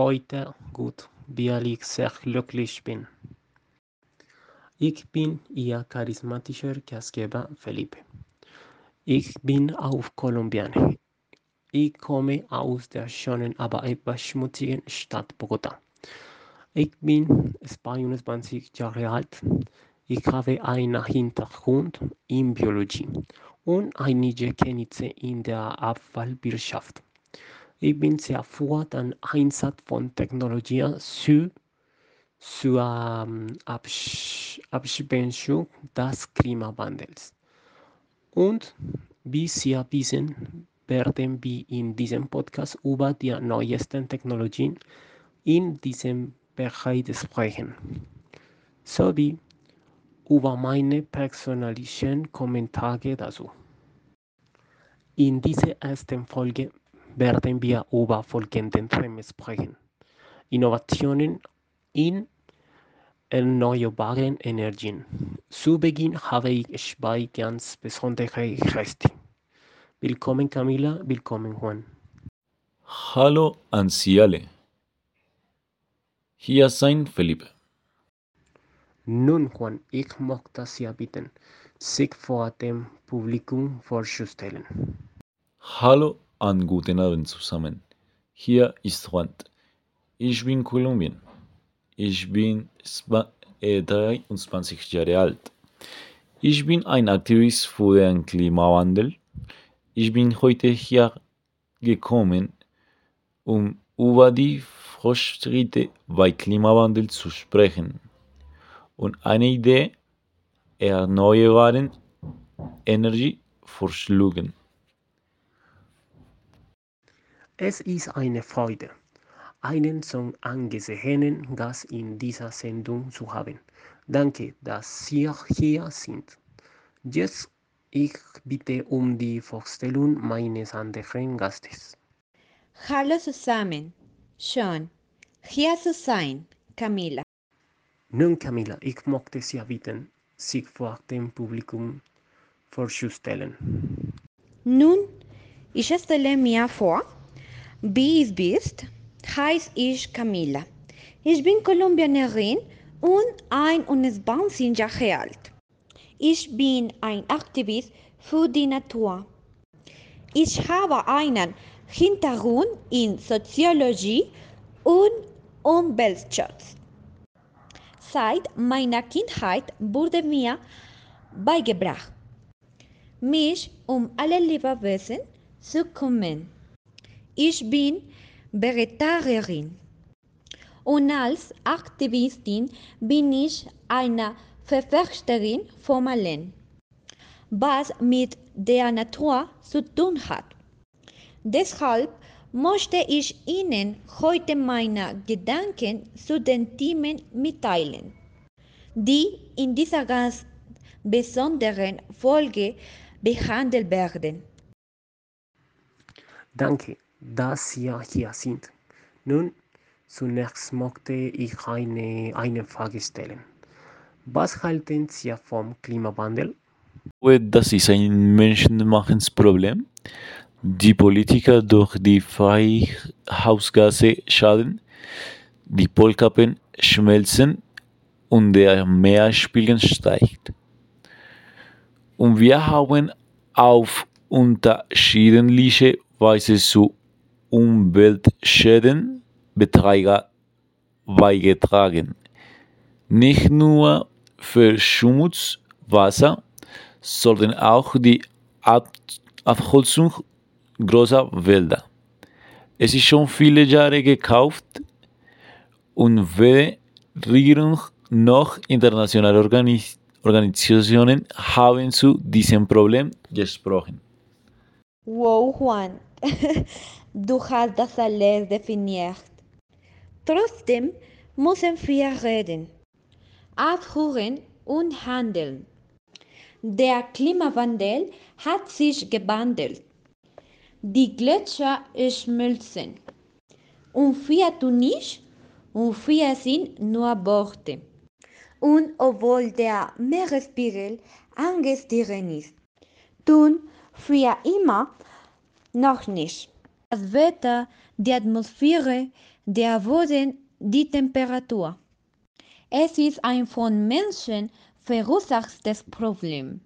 heute gut, weil ich sehr glücklich bin. Ich bin Ihr charismatischer Gastgeber Felipe. Ich bin auch Kolumbianer. Ich komme aus der schönen, aber etwas schmutzigen Stadt Bogotá. Ich bin 22 Jahre alt. Ich habe einen Hintergrund in Biologie und einige Kenntnisse in der Abfallwirtschaft. Ich bin sehr für den Einsatz von Technologie zur, zur ähm, Abschwächung des Klimawandels. Und wie Sie wissen, werden wir in diesem Podcast über die neuesten Technologien in diesem Bereich sprechen, sowie über meine persönlichen Kommentare dazu. In dieser ersten Folge werden wir über folgende Themen sprechen. Innovationen in erneuerbaren Energien. Zu Beginn habe ich zwei ganz besondere Gäste. Willkommen Camila, willkommen Juan. Hallo an Sie alle. Hier sein Felipe. Nun Juan, ich möchte Sie bitten, sich vor dem Publikum vorzustellen. Hallo an guten Abend zusammen. Hier ist Juan. Ich bin Kolumbien. Ich bin 23 Jahre alt. Ich bin ein Aktivist für den Klimawandel. Ich bin heute hier gekommen, um über die Fortschritte bei Klimawandel zu sprechen und eine Idee erneuerbaren Energie vorschlagen. Es ist eine Freude, einen so angesehenen Gast in dieser Sendung zu haben. Danke, dass Sie hier sind. Jetzt ich bitte um die Vorstellung meines anderen Gastes. Hallo zusammen. Schön, hier zu sein, Camila. Nun, Camila, ich möchte Sie bitten, sich vor dem Publikum vorzustellen. Nun, ich stelle mir vor, wie bist, heiße ich Camila. Ich bin Kolumbianerin und 21 Jahre alt. Ich bin ein Aktivist für die Natur. Ich habe einen Hintergrund in Soziologie und Umweltschutz. Seit meiner Kindheit wurde mir beigebracht, mich um alle Lebewesen zu kümmern. Ich bin Vegetarierin und als Aktivistin bin ich eine Verfechterin vom Allen, was mit der Natur zu tun hat. Deshalb möchte ich Ihnen heute meine Gedanken zu den Themen mitteilen, die in dieser ganz besonderen Folge behandelt werden. Danke, dass Sie hier sind. Nun, zunächst möchte ich eine, eine Frage stellen. Was halten Sie vom Klimawandel? Das ist ein menschenmachendes Problem. Die Politiker durch die Treibhausgase schaden, die Polkappen schmelzen und der Meerspiegel steigt. Und wir haben auf unterschiedliche Weise zu Umweltschäden beigetragen. Nicht nur verschmutzt Wasser, sondern auch die Ab Abholzung großer Wälder. Es ist schon viele Jahre gekauft und weder Regierung noch internationale Organis Organisationen haben zu diesem Problem gesprochen. Wow, Juan, du hast das alles definiert. Trotzdem müssen wir reden, aufhören und handeln. Der Klimawandel hat sich gewandelt. Die Gletscher schmelzen. Und wir tun nichts und wir sind nur Worte. Und obwohl der Meeresspiegel angestiegen ist, tun wir immer noch nicht. Das Wetter, die Atmosphäre, der wurden die Temperatur. Es ist ein von Menschen verursachtes Problem.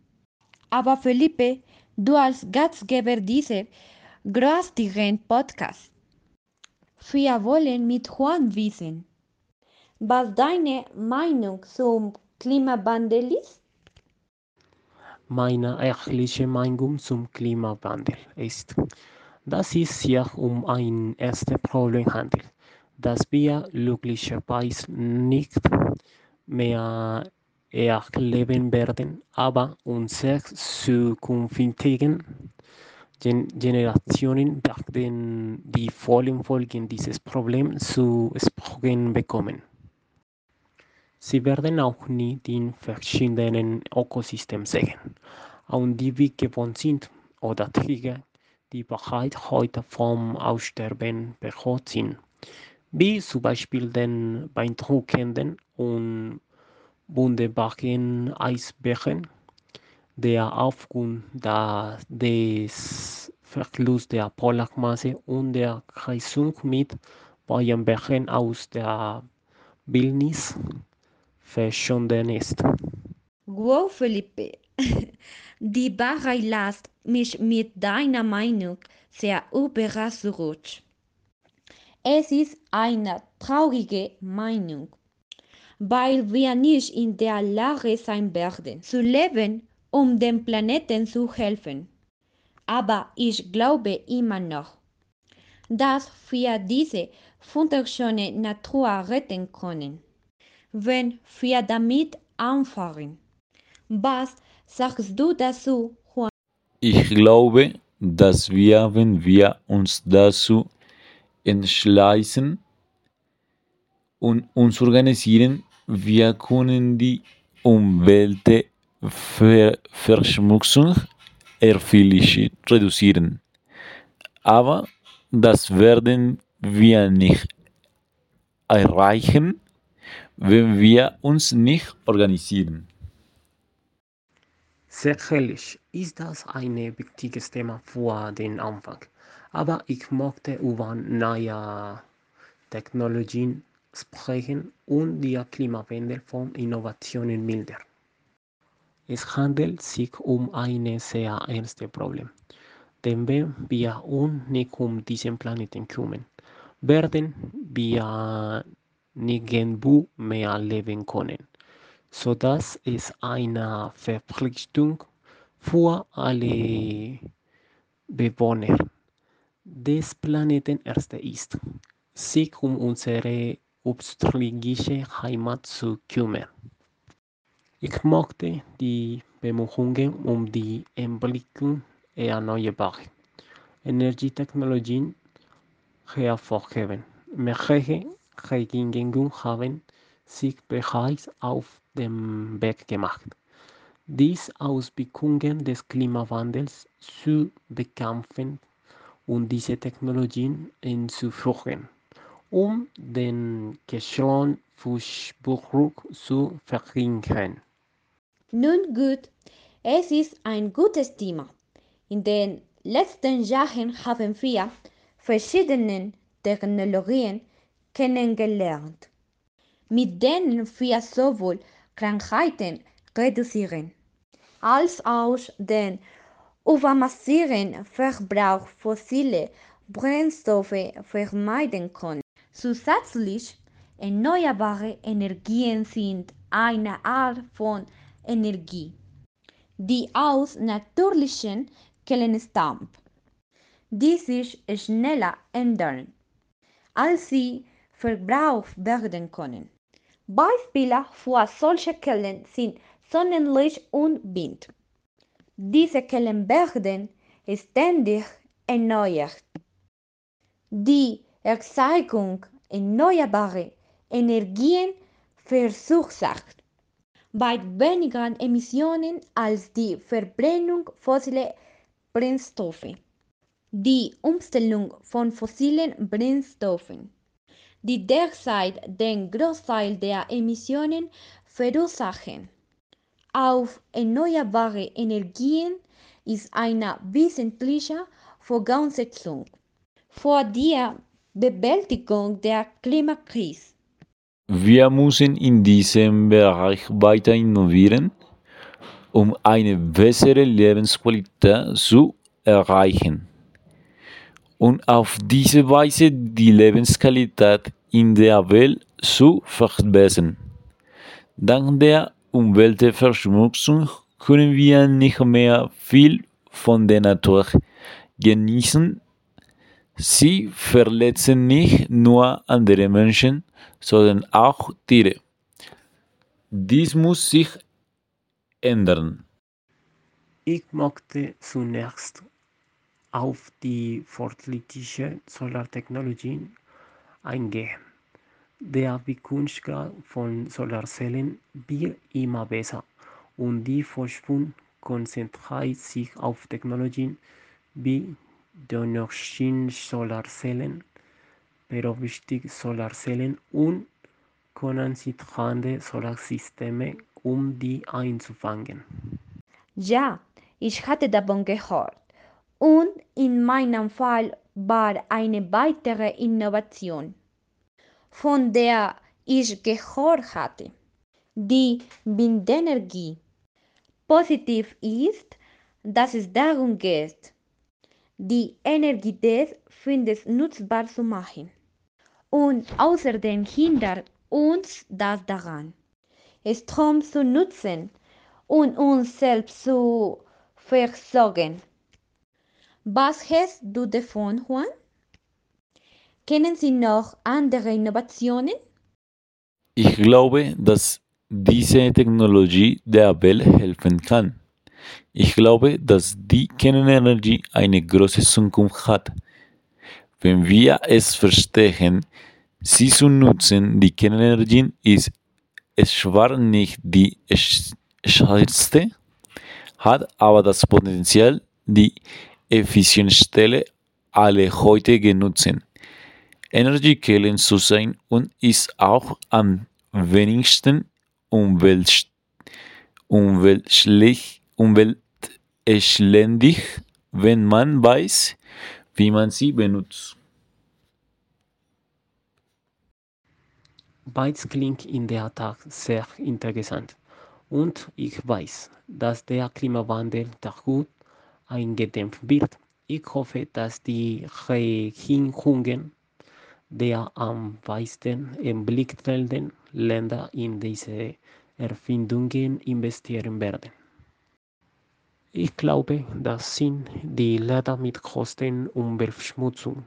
Aber Felipe, du als Gastgeber dieser großartigen Podcast, wir wollen mit Juan wissen, was deine Meinung zum Klimawandel ist? Meine ehrliche Meinung zum Klimawandel ist, dass es sich um ein erstes Problem handelt, das wir glücklicherweise nicht mehr erleben werden, aber unsere zukünftigen Gen Generationen werden die vollen Folgen dieses Problems zu spüren bekommen. Sie werden auch nie die verschiedenen Ökosysteme sehen, an die wir gewohnt sind, oder Tiere, die bereits heute vom Aussterben bedroht sind, wie zum Beispiel den beeindruckenden und wunderbaren Eisbären, der aufgrund des Verlusts der Polarmasse und der Kreisung mit Bienenbären aus der Wildnis verschwunden ist. Wow, Felipe, die Wahrheit lässt mich mit deiner Meinung sehr überrascht. Es ist eine traurige Meinung, weil wir nicht in der Lage sein werden, zu leben, um dem Planeten zu helfen. Aber ich glaube immer noch, dass wir diese wunderschöne Natur retten können, wenn wir damit anfangen. Was sagst du dazu, Juan? Ich glaube, dass wir, wenn wir uns dazu entschließen und uns organisieren, wir können die Umweltverschmutzung erheblich reduzieren. Aber das werden wir nicht erreichen, wenn wir uns nicht organisieren. Sicherlich ist das ein wichtiges Thema für den Anfang, aber ich möchte über neue Technologien sprechen und den Klimawandel von Innovationen mildern. Es handelt sich um ein sehr ernstes Problem, denn wenn wir uns nicht um diesen Planeten kümmern, werden wir nirgendwo mehr leben können, sodass es eine Verpflichtung für alle Bewohner des Planeten erste ist, sich um unsere ursprüngliche Heimat zu kümmern. Ich möchte die Bemühungen um die Entwicklung erneuerbarer Energietechnologien hervorheben. Mehrere Regierungen haben sich bereits auf den Weg gemacht, die Auswirkungen des Klimawandels zu bekämpfen und diese Technologien einzuführen, um den Ozonfußabdruck zu verringern. Nun gut, es ist ein gutes Thema. In den letzten Jahren haben wir verschiedene Technologien kennengelernt, mit denen wir sowohl Krankheiten reduzieren, als auch den übermassiven Verbrauch fossiler Brennstoffe vermeiden können. Zusätzlich, erneuerbare Energien sind eine Art von Energie, die aus natürlichen Quellen stammt, die sich schneller ändern, als sie verbraucht werden können. Beispiele für solche Quellen sind Sonnenlicht und Wind. Diese Quellen werden ständig erneuert. Die Erzeugung erneuerbarer Energien verursacht weit weniger Emissionen als die Verbrennung fossiler Brennstoffe. Die Umstellung von fossilen Brennstoffen, die derzeit den Großteil der Emissionen verursachen, auf erneuerbare Energien ist eine wesentliche Voraussetzung für die Bewältigung der Klimakrise. Wir müssen in diesem Bereich weiter innovieren, um eine bessere Lebensqualität zu erreichen und auf diese Weise die Lebensqualität in der Welt zu verbessern. Dank der Umweltverschmutzung können wir nicht mehr viel von der Natur genießen. Sie verletzen nicht nur andere Menschen, sondern auch Tiere. Dies muss sich ändern. Ich möchte zunächst auf die fortschrittliche Solartechnologien eingehen. Der Wirkungsgrad von Solarzellen wird immer besser und die Forschung konzentriert sich auf Technologien wie Donnerstein-Solarzellen, Perovskit-Solarzellen und kondensitrande Solarsysteme, um die einzufangen. Ja, ich hatte davon gehört. Und in meinem Fall war eine weitere Innovation, von der ich gehört hatte, die Windenergie. Positiv ist, dass es darum geht, die Energie des Windes nutzbar zu machen. Und außerdem hindert uns das daran, Strom zu nutzen und uns selbst zu versorgen. Was hältst du davon, Juan? Kennen Sie noch andere Innovationen? Ich glaube, dass diese Technologie der Welt helfen kann. Ich glaube, dass die Kernenergie eine große Zukunft hat. Wenn wir es verstehen, sie zu nutzen, die Kernenergie ist zwar nicht die schnellste, hat aber das Potenzial, die effizienteste aller heute genutzen Energiequellen zu sein und ist auch am wenigsten umwelt, umweltschädlich, wenn man weiß, wie man sie benutzt. Beides klingt in der Tat sehr interessant. Und ich weiß, dass der Klimawandel gut eingedämmt wird. Ich hoffe, dass die Regierungen der am meisten entwickelten Länder in diese Erfindungen investieren werden. Ich glaube, das sind die Länder mit größten Umweltverschmutzung.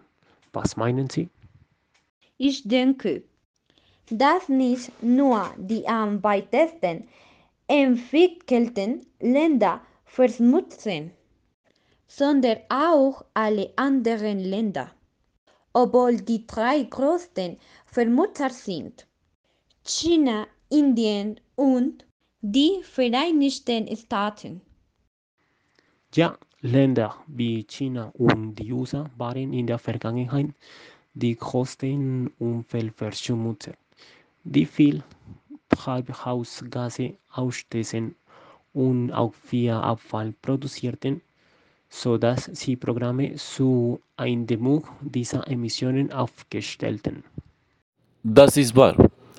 Was meinen Sie? Ich denke, dass nicht nur die am weitesten entwickelten Länder verschmutzen, sondern auch alle anderen Länder, obwohl die drei größten Vermutzer sind China, Indien und die Vereinigten Staaten. Ja, Länder wie China und die USA waren in der Vergangenheit die größten Umweltverschmutzer, die viel Treibhausgase ausstoßen und auch viel Abfall produzierten, sodass sie Programme zur Eindämmung dieser Emissionen aufgestellten. Das ist wahr.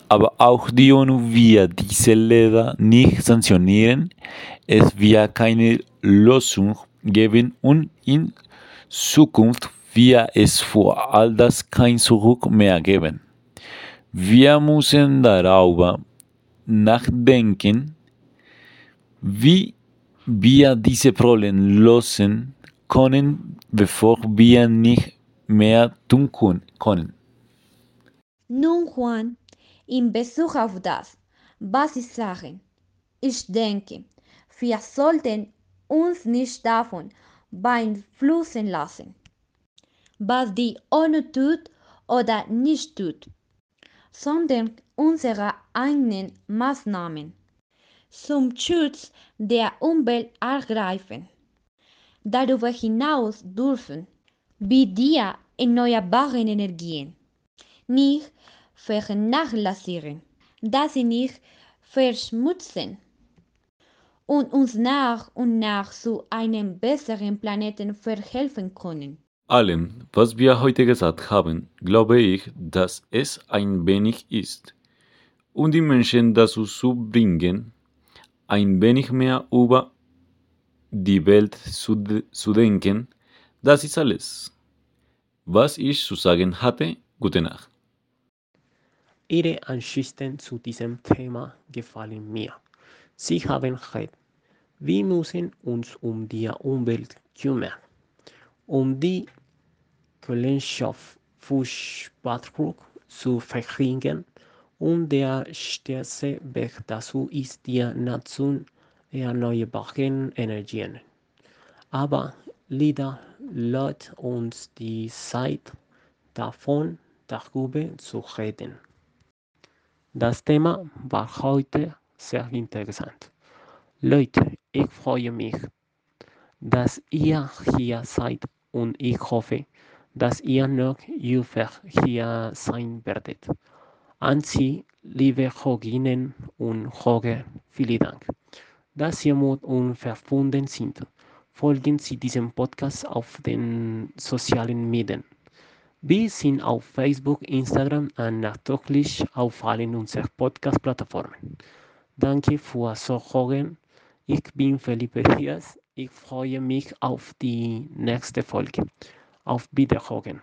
Aber auch die ONU wird diese Länder nicht sanktionieren. Es wird keine Lösung geben und in Zukunft wird es für all das kein Zurück mehr geben. Wir müssen darüber nachdenken, wie wir diese Probleme lösen können, bevor wir nicht mehr tun können. Nun, Juan, in Bezug auf das, was Sie sagen, ich denke, wir sollten uns nicht davon beeinflussen lassen, was die ONU tut oder nicht tut, sondern unsere eigenen Maßnahmen zum Schutz der Umwelt ergreifen. Darüber hinaus dürfen wir die erneuerbaren Energien nicht vernachlässigen, dass sie nicht verschmutzen und uns nach und nach zu einem besseren Planeten verhelfen können. allem, was wir heute gesagt haben, glaube ich, dass es ein wenig ist, um die Menschen dazu zu bringen, ein wenig mehr über die Welt zu, zu denken. Das ist alles, was ich zu sagen hatte. Gute Nacht. Ihre Ansichten zu diesem Thema gefallen mir. Sie haben recht. Wir müssen uns um die Umwelt kümmern, um die Kohlenstofffußabdruck zu verringern. Und der stärkste Weg dazu ist die Nutzung erneuerbaren Energien. Aber leider lädt uns die Zeit davon, darüber zu reden. Das Thema war heute sehr interessant. Leute, ich freue mich, dass ihr hier seid und ich hoffe, dass ihr noch öfter hier sein werdet. An Sie, liebe Hörerinnen und Hörer, vielen Dank, dass Sie mit uns verbunden sind. Folgen Sie diesem Podcast auf den sozialen Medien. Wir sind auf Facebook, Instagram und natürlich auf allen unseren Podcast-Plattformen. Danke fürs Zuhören. Ich bin Felipe Diaz. Ich freue mich auf die nächste Folge. Auf Wiederhören.